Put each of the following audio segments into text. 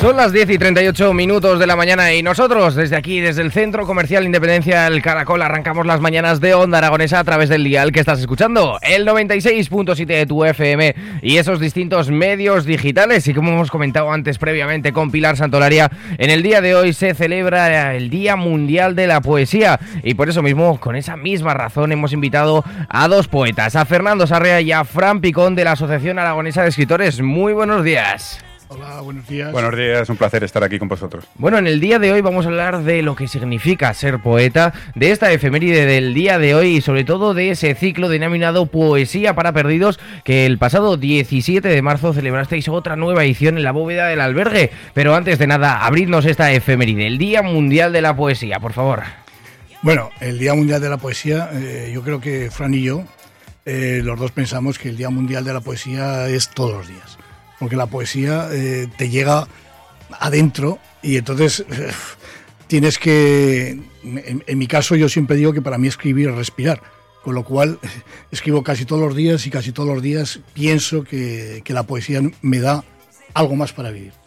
Son las 10 y 38 minutos de la mañana y nosotros desde aquí, desde el Centro Comercial Independencia del Caracol, arrancamos las mañanas de Onda Aragonesa a través del dial que estás escuchando, el 96.7 de tu FM y esos distintos medios digitales. Y como hemos comentado antes previamente con Pilar Santolaria, en el día de hoy se celebra el Día Mundial de la Poesía y por eso mismo, con esa misma razón, hemos invitado a dos poetas, a Fernando Sarrea y a Fran Picón de la Asociación Aragonesa de Escritores. Muy buenos días. Hola, buenos días. Buenos días, un placer estar aquí con vosotros. Bueno, en el día de hoy vamos a hablar de lo que significa ser poeta, de esta efeméride del día de hoy y sobre todo de ese ciclo denominado Poesía para Perdidos que el pasado 17 de marzo celebrasteis otra nueva edición en la bóveda del albergue. Pero antes de nada, abridnos esta efeméride, el Día Mundial de la Poesía, por favor. Bueno, el Día Mundial de la Poesía, eh, yo creo que Fran y yo, eh, los dos pensamos que el Día Mundial de la Poesía es todos los días porque la poesía eh, te llega adentro y entonces eh, tienes que, en, mi caso yo siempre digo que para mí escribir es respirar, con lo cual escribo casi todos los días y casi todos los días pienso que, que la poesía me da algo más para vivir.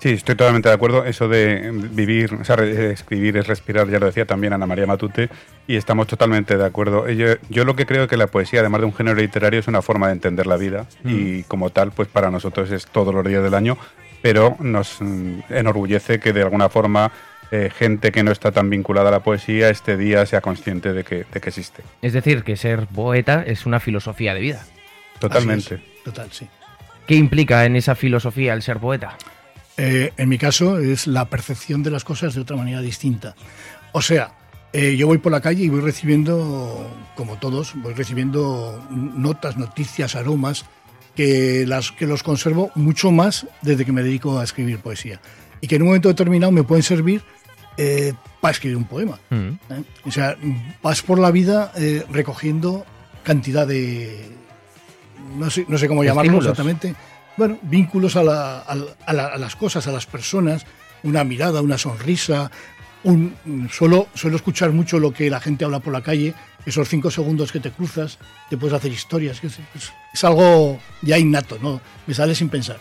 Sí, estoy totalmente de acuerdo. Eso de vivir, o sea, escribir es respirar, ya lo decía también Ana María Matute, y estamos totalmente de acuerdo. Yo, yo lo que creo es que la poesía, además de un género literario, es una forma de entender la vida mm. y como tal, pues para nosotros es todos los días del año, pero nos mm, enorgullece que de alguna forma eh, gente que no está tan vinculada a la poesía este día sea consciente de que, de que existe. Es decir, que ser poeta es una filosofía de vida. Totalmente. Total, sí. ¿Qué implica en esa filosofía el ser poeta? Eh, en mi caso es la percepción de las cosas de otra manera distinta. O sea, eh, yo voy por la calle y voy recibiendo, como todos, voy recibiendo notas, noticias, aromas, que, las, que los conservo mucho más desde que me dedico a escribir poesía. Y que en un momento determinado me pueden servir eh, para escribir un poema. Mm. O sea, vas por la vida recogiendo cantidad de... No sé, no sé cómo llamarlo exactamente bueno, vínculos a, las cosas, a las personas, una mirada, una sonrisa. Un, solo, suelo escuchar mucho lo que la gente habla por la calle, esos cinco segundos que te cruzas, te puedes hacer historias. Es, es algo ya innato, ¿no? Me sale sin pensar.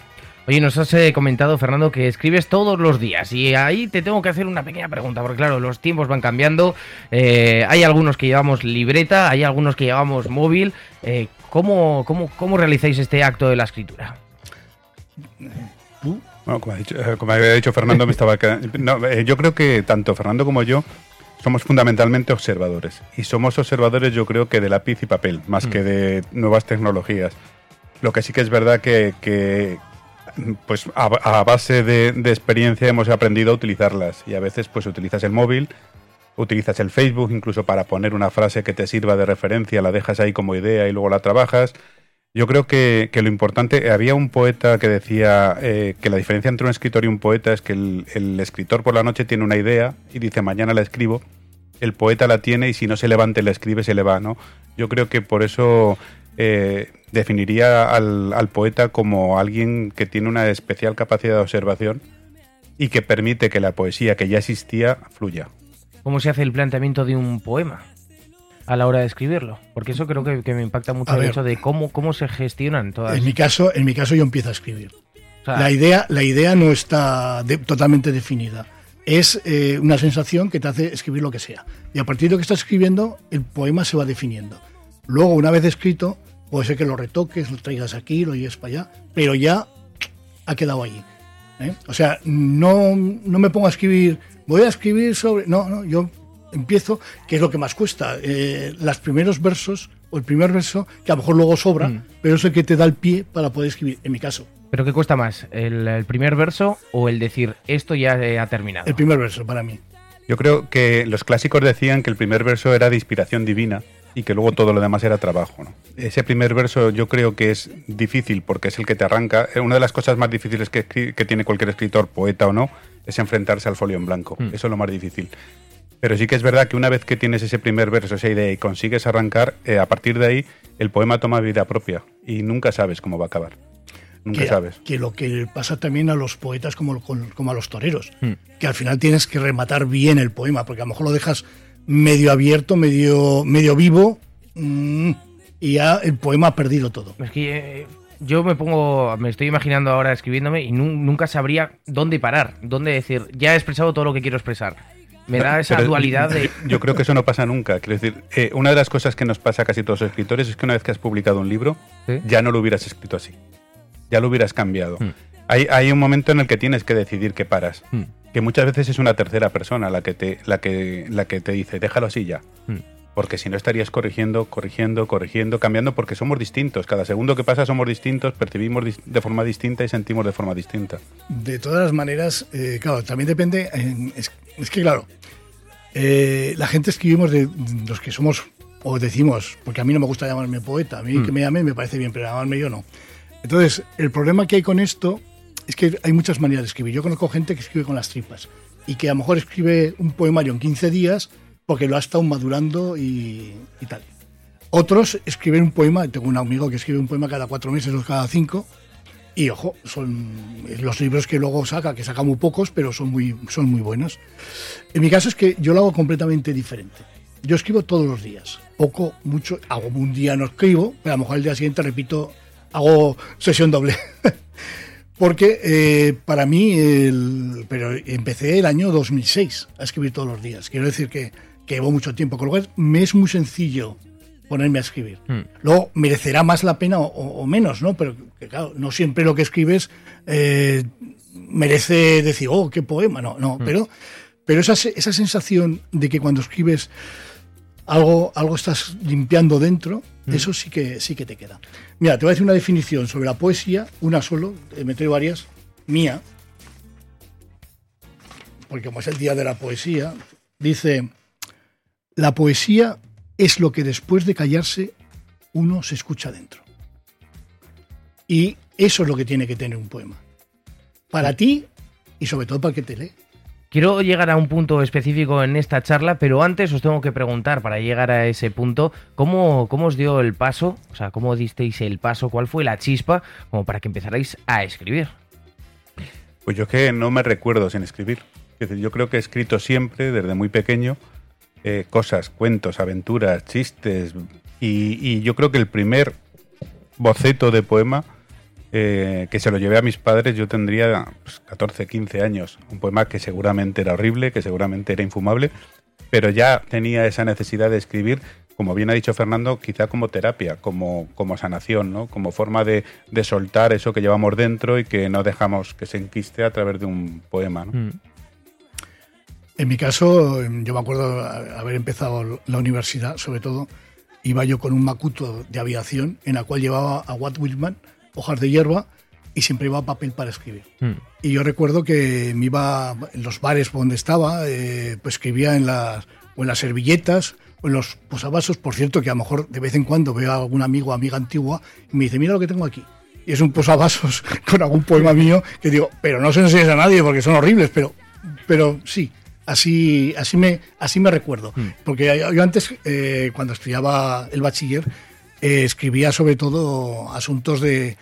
Oye, nos has eh, comentado, Fernando, que escribes todos los días y ahí te tengo que hacer una pequeña pregunta, porque claro, los tiempos van cambiando, eh, hay algunos que llevamos libreta, hay algunos que llevamos móvil. Eh, ¿cómo, cómo, cómo realizáis este acto de la escritura? Bueno, eh, como, había dicho Fernando, me estaba eh, yo creo que tanto Fernando como yo somos fundamentalmente observadores. Y somos observadores, yo creo que de lápiz y papel, más que mm. de nuevas tecnologías. Lo que sí que es verdad que, pues a, base de, de, experiencia hemos aprendido a utilizarlas. Y a veces pues utilizas el móvil, utilizas el Facebook incluso para poner una frase que te sirva de referencia, la dejas ahí como idea y luego la trabajas. Yo creo que, lo importante, había un poeta que decía eh, que la diferencia entre un escritor y un poeta es que el, escritor por la noche tiene una idea y dice mañana la escribo, el poeta la tiene y si no se levanta y la escribe se le va, ¿no? Yo creo que por eso eh, definiría al, al, poeta como alguien que tiene una especial capacidad de observación y que permite que la poesía que ya existía fluya. ¿Cómo se hace el planteamiento de un poema? A la hora de escribirlo? Porque eso creo que, me impacta mucho el hecho de cómo, cómo se gestionan todas. En mi caso, en mi caso yo empiezo a escribir. la, idea, la idea no está totalmente definida. Es eh, una sensación que te hace escribir lo que sea. Y a partir de lo que estás escribiendo, el poema se va definiendo. Luego, una vez escrito, puede ser que lo retoques, lo traigas aquí, lo lleves para allá, pero ya ha quedado allí. ¿eh? O sea, no, no me pongo a escribir, voy a escribir sobre... No, no, yo empiezo, que es lo que más cuesta. Eh, los primeros versos, o el primer verso, que a lo mejor luego sobra, mm. pero es el que te da el pie para poder escribir, en mi caso. ¿Pero qué cuesta más? ¿El, primer verso o el decir esto ya ha terminado? El primer verso, para mí. Yo creo que los clásicos decían que el primer verso era de inspiración divina y que luego todo lo demás era trabajo. ¿no? Ese primer verso yo creo que es difícil porque es el que te arranca. Eh, Una de las cosas más difíciles que, que tiene cualquier escritor, poeta o no, es enfrentarse al folio en blanco. Mm. Eso es lo más difícil. Pero sí que es verdad que una vez que tienes ese primer verso, esa idea y consigues arrancar, eh, a partir de ahí el poema toma vida propia y nunca sabes cómo va a acabar. Nunca que, sabes. que lo que pasa también a los poetas como, a los toreros, Hmm. que al final tienes que rematar bien el poema, porque a lo mejor lo dejas medio abierto, medio, medio vivo, mm, y ya el poema ha perdido todo. Es que eh, yo me pongo, me estoy imaginando ahora escribiéndome y nu- nunca sabría dónde parar, dónde decir, ya he expresado todo lo que quiero expresar. Me da esa Pero dualidad de... Yo creo que eso no pasa nunca. Quiero decir, eh, una de las cosas que nos pasa a casi todos los escritores es que una vez que has publicado un libro, ¿Sí? ya no lo hubieras escrito así. Ya lo hubieras cambiado. Hmm. Hay, hay un momento en el que tienes que decidir que paras. Hmm. Que muchas veces es una tercera persona la que te, la que, la que te dice, déjalo así ya. Hmm. Porque si no estarías corrigiendo, corrigiendo, corrigiendo, cambiando, porque somos distintos. Cada segundo que pasa somos distintos, percibimos de forma distinta y sentimos de forma distinta. De todas las maneras, eh, claro, también depende, es, es que claro, eh, la gente escribimos de los que somos, o decimos, porque a mí no me gusta llamarme poeta, a mí que me llamen me parece bien, pero llamarme yo no. Entonces, el problema que hay con esto es que hay muchas maneras de escribir. Yo conozco gente que escribe con las tripas y que a lo mejor escribe un poemario en 15 días porque lo ha estado madurando y, y tal. Otros escriben un poema, tengo un amigo que escribe un poema cada cuatro meses o cada cinco, y ojo, son los libros que luego saca, que saca muy pocos, pero son muy, son muy buenos. En mi caso es que yo lo hago completamente diferente. Yo escribo todos los días, poco, mucho, hago un día no escribo, pero a lo mejor el día siguiente repito, hago sesión doble. Porque eh, para mí, el- pero empecé el año 2006 a escribir todos los días. Quiero decir que, que llevo mucho tiempo, con lo cual me es muy sencillo ponerme a escribir. Hmm. Luego merecerá más la pena o, menos, ¿no? Pero que, claro, no siempre lo que escribes eh, merece decir, oh, qué poema, no, no. Pero, pero esa, esa sensación de que cuando escribes algo, algo estás limpiando dentro, eso sí que, sí que te queda. Mira, te voy a decir una definición sobre la poesía, una solo, eh, me traigo varias, mía, porque como es el día de la poesía, dice, la poesía es lo que después de callarse uno se escucha dentro. Y eso es lo que tiene que tener un poema. Para ti y sobre todo para el que te lee. Quiero llegar a un punto específico en esta charla, pero antes os tengo que preguntar, para llegar a ese punto, ¿cómo, cómo os dio el paso? O sea, ¿cómo disteis el paso? ¿Cuál fue la chispa como para que empezarais a escribir? Pues yo es que no me recuerdo sin escribir. Es decir, yo creo que he escrito siempre, desde muy pequeño, eh, cosas, cuentos, aventuras, chistes. Y, yo creo que el primer boceto de poema eh, que se lo llevé a mis padres, yo tendría pues, 14, 15 años. Un poema que seguramente era horrible, que seguramente era infumable, pero ya tenía esa necesidad de escribir, como bien ha dicho Fernando, quizá como terapia, como, como sanación, ¿no? como forma de, de soltar eso que llevamos dentro y que no dejamos que se enquiste a través de un poema. Mm. En mi caso, yo me acuerdo haber empezado la universidad, sobre todo, iba yo con un macuto de aviación en la cual llevaba a Watt Whitman, hojas de hierba, y siempre iba papel para escribir. Mm. Y yo recuerdo que me iba en los bares donde estaba, eh, pues escribía en las, o en las servilletas o en los posavasos. Por cierto, que a lo mejor de vez en cuando veo a algún amigo o amiga antigua y me dice, mira lo que tengo aquí. Y es un posavasos con algún poema mío que digo, pero no se enseñes a nadie porque son horribles, pero, pero sí. Así, así, me, así me recuerdo. Porque yo antes, eh, cuando estudiaba el bachiller, eh, escribía sobre todo asuntos de,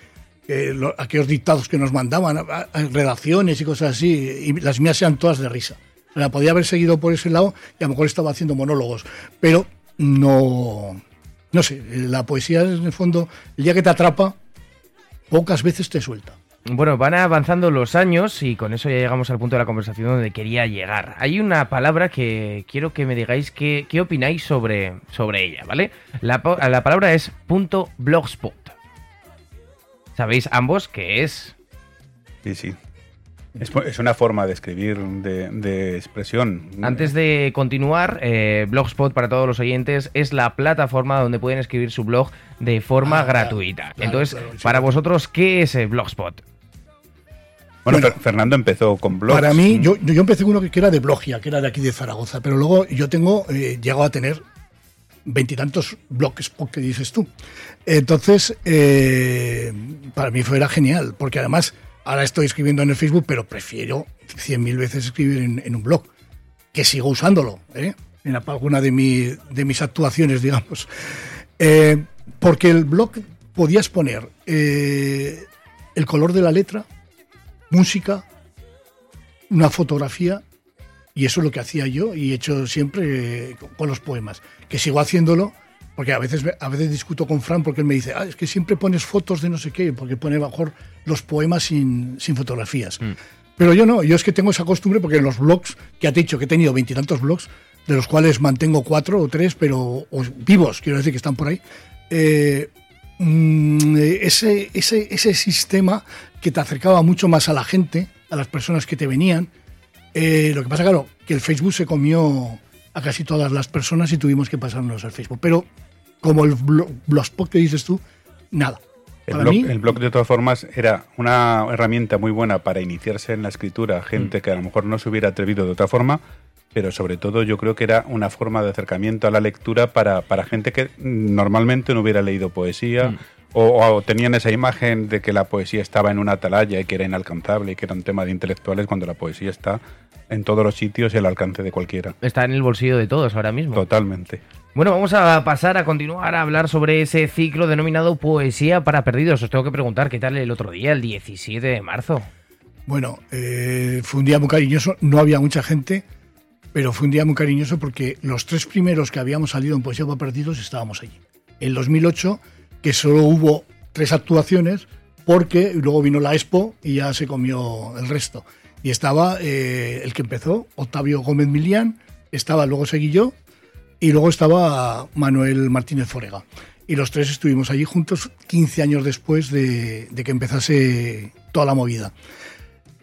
eh, lo- aquellos dictados que nos mandaban, a- a- redacciones y cosas así, y las mías eran todas de risa. La podía haber seguido por ese lado y a lo mejor estaba haciendo monólogos, pero no, no sé, la poesía en el fondo, el día que te atrapa, pocas veces te suelta. Bueno, van avanzando los años y con eso ya llegamos al punto de la conversación donde quería llegar. Hay una palabra que quiero que me digáis qué, qué opináis sobre, sobre ella, ¿vale? La, la palabra es punto blogspot. ¿Sabéis ambos qué es? Sí, sí. Es, es una forma de escribir, de, de expresión. Antes de continuar, eh, Blogspot para todos los oyentes es la plataforma donde pueden escribir su blog de forma Ah, gratuita. claro, Entonces, claro, sí. para vosotros, ¿qué es Blogspot? Bueno, Bueno, Fer- Fernando empezó con blogs. Para mí, yo, yo empecé con uno que que era de Blogia, que era de aquí de Zaragoza, pero luego yo tengo, eh, llego a tener veintitantos blogs que dices tú. Entonces, eh, para mí fue era genial, porque además ahora estoy escribiendo en el Facebook, pero prefiero cien mil veces escribir en, un blog, que sigo usándolo, ¿eh? en alguna de, mi, de mis actuaciones, digamos. Eh, porque el blog podías poner el color de la letra, música, una fotografía, y eso es lo que hacía yo y he hecho siempre con los poemas, que sigo haciéndolo porque a veces, a veces discuto con Fran porque él me dice, ah, es que siempre pones fotos de no sé qué, porque pone mejor los poemas sin, sin fotografías. Mm. Pero yo no, yo es que tengo esa costumbre porque en los blogs, que ha dicho que he tenido veintitantos blogs, de los cuales mantengo cuatro o tres, pero vivos, quiero decir que están por ahí, eh, mm, ese, ese, ese sistema que te acercaba mucho más a la gente, a las personas que te venían, eh, lo que pasa, claro, que el Facebook se comió a casi todas las personas y tuvimos que pasarnos al Facebook. Pero como el blogspot que dices tú, nada. El blog, el blog, de todas formas, era una herramienta muy buena para iniciarse en la escritura, gente mm. que a lo mejor no se hubiera atrevido de otra forma, pero sobre todo yo creo que era una forma de acercamiento a la lectura para, para gente que normalmente no hubiera leído poesía mm. O, tenían esa imagen de que la poesía estaba en una atalaya y que era inalcanzable y que era un tema de intelectuales cuando la poesía está en todos los sitios y al alcance de cualquiera. Está en el bolsillo de todos ahora mismo. Totalmente. Bueno, vamos a pasar a continuar a hablar sobre ese ciclo denominado Poesía para Perdidos. Os tengo que preguntar, ¿qué tal el otro día, el 17 de marzo? Bueno, eh, fue un día muy cariñoso, no había mucha gente, pero fue un día muy cariñoso porque los tres primeros que habíamos salido en Poesía para Perdidos estábamos allí. En 2008, que solo hubo tres actuaciones, porque luego vino la Expo y ya se comió el resto. Y estaba eh, el que empezó, Octavio Gómez Milián, estaba, luego seguí yo, y luego estaba Manuel Martínez Forega. Y los tres estuvimos allí juntos 15 años después de, que empezase toda la movida.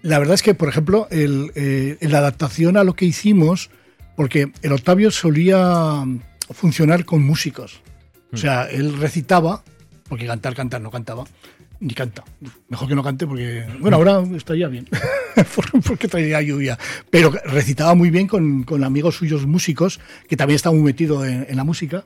La verdad es que, por ejemplo, el, eh, la adaptación a lo que hicimos, porque el Octavio solía funcionar con músicos. O sea, él recitaba, porque cantar, cantar no cantaba, ni canta. Mejor que no cante porque, bueno, ahora estaría bien, porque traería lluvia. Pero recitaba muy bien con, con, amigos suyos músicos, que también estaba muy metido en, la música.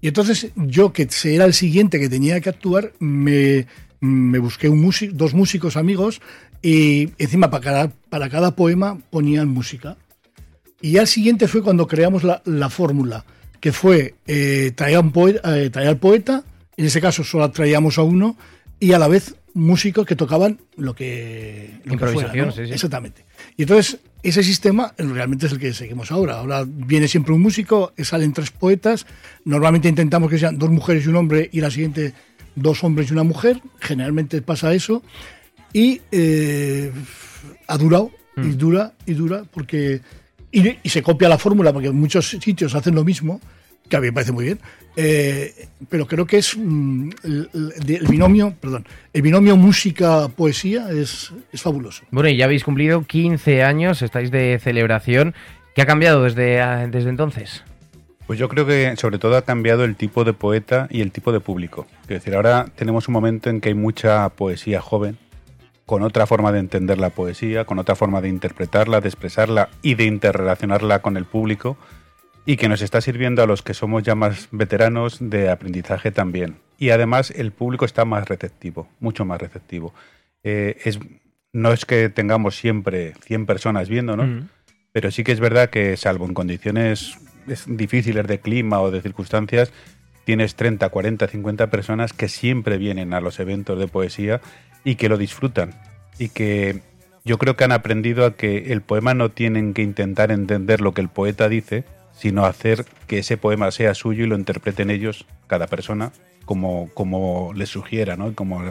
Y entonces yo, que era el siguiente que tenía que actuar, me, me busqué un músico, dos músicos amigos y encima para cada, para cada poema ponían música. Y al siguiente fue cuando creamos la, la fórmula, que fue eh, traer, poeta, eh, traer al poeta, en ese caso solo traíamos a uno, y a la vez músicos que tocaban lo que, lo Improvisación, sí, sí. Exactamente. Y entonces ese sistema realmente es el que seguimos ahora. Ahora viene siempre un músico, salen tres poetas, normalmente intentamos que sean dos mujeres y un hombre y la siguiente dos hombres y una mujer, generalmente pasa eso, y eh, ha durado, y mm. dura, y dura, porque... Y, y se copia la fórmula, porque en muchos sitios hacen lo mismo, que a mí me parece muy bien, eh, pero creo que es mm, el, binomio, perdón, el binomio música-poesía es, es, fabuloso. Bueno, y ya habéis cumplido 15 años, estáis de celebración. ¿Qué ha cambiado desde, ah, desde entonces? Pues yo creo que sobre todo ha cambiado el tipo de poeta y el tipo de público. Es decir, ahora tenemos un momento en que hay mucha poesía joven, con otra forma de entender la poesía, con otra forma de interpretarla, de expresarla y de interrelacionarla con el público y que nos está sirviendo a los que somos ya más veteranos de aprendizaje también. Y además el público está más receptivo, mucho más receptivo. Eh, es, no es que tengamos siempre 100 personas viéndonos, mm. pero sí que es verdad que salvo en condiciones difíciles de clima o de circunstancias, tienes 30, 40, 50 personas que siempre vienen a los eventos de poesía y que lo disfrutan. Y que yo creo que han aprendido a que el poema no tienen que intentar entender lo que el poeta dice, sino hacer que ese poema sea suyo y lo interpreten ellos, cada persona, como, como les sugiera, ¿no? como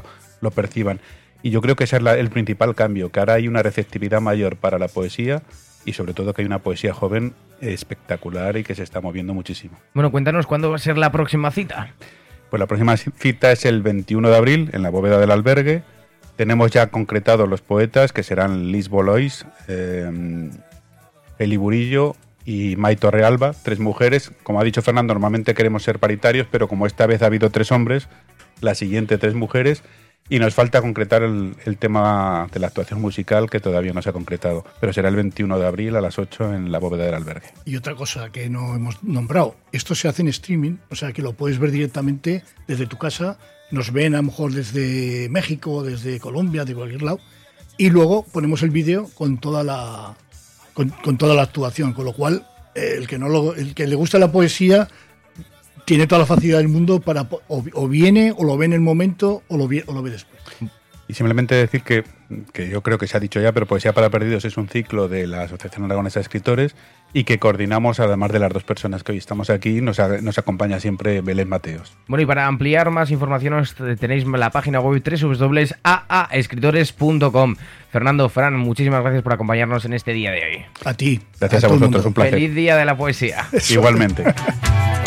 lo, perciban. Y yo creo que ese es el principal cambio, que ahora hay una receptividad mayor para la poesía y sobre todo que hay una poesía joven espectacular y que se está moviendo muchísimo. Bueno, cuéntanos cuándo va a ser la próxima cita. Pues la próxima cita es el 21 de abril en la bóveda del albergue. Tenemos ya concretados los poetas que serán Liz Bolois, eh, Eli Burillo, y Maito Realba, tres mujeres. Como ha dicho Fernando, normalmente queremos ser paritarios, pero como esta vez ha habido tres hombres, la siguiente tres mujeres. y nos falta concretar el, tema de la actuación musical que todavía no se ha concretado, pero será el 21 de abril a las 8 en la bóveda del albergue. Y otra cosa que no hemos nombrado, esto se hace en streaming, o sea que lo puedes ver directamente desde tu casa, nos ven a lo mejor desde México, desde Colombia, de cualquier lado, y luego ponemos el vídeo con toda la con, toda la actuación, con lo cual eh, el que no lo, el que le gusta la poesía tiene toda la facilidad del mundo para o, o, viene o lo ve en el momento o lo, ve, o lo ve después. Y simplemente decir que, que, yo creo que se ha dicho ya, pero Poesía para Perdidos es un ciclo de la Asociación Aragonesa de Escritores y que coordinamos, además de las dos personas que hoy estamos aquí, nos, nos acompaña siempre Belén Mateos. Bueno, y para ampliar más información tenéis la página web www.aaescritores.com. Fernando, Fran, muchísimas gracias por acompañarnos en este día de hoy. A ti. Gracias a, a vosotros, un placer. Feliz día de la poesía. Igualmente.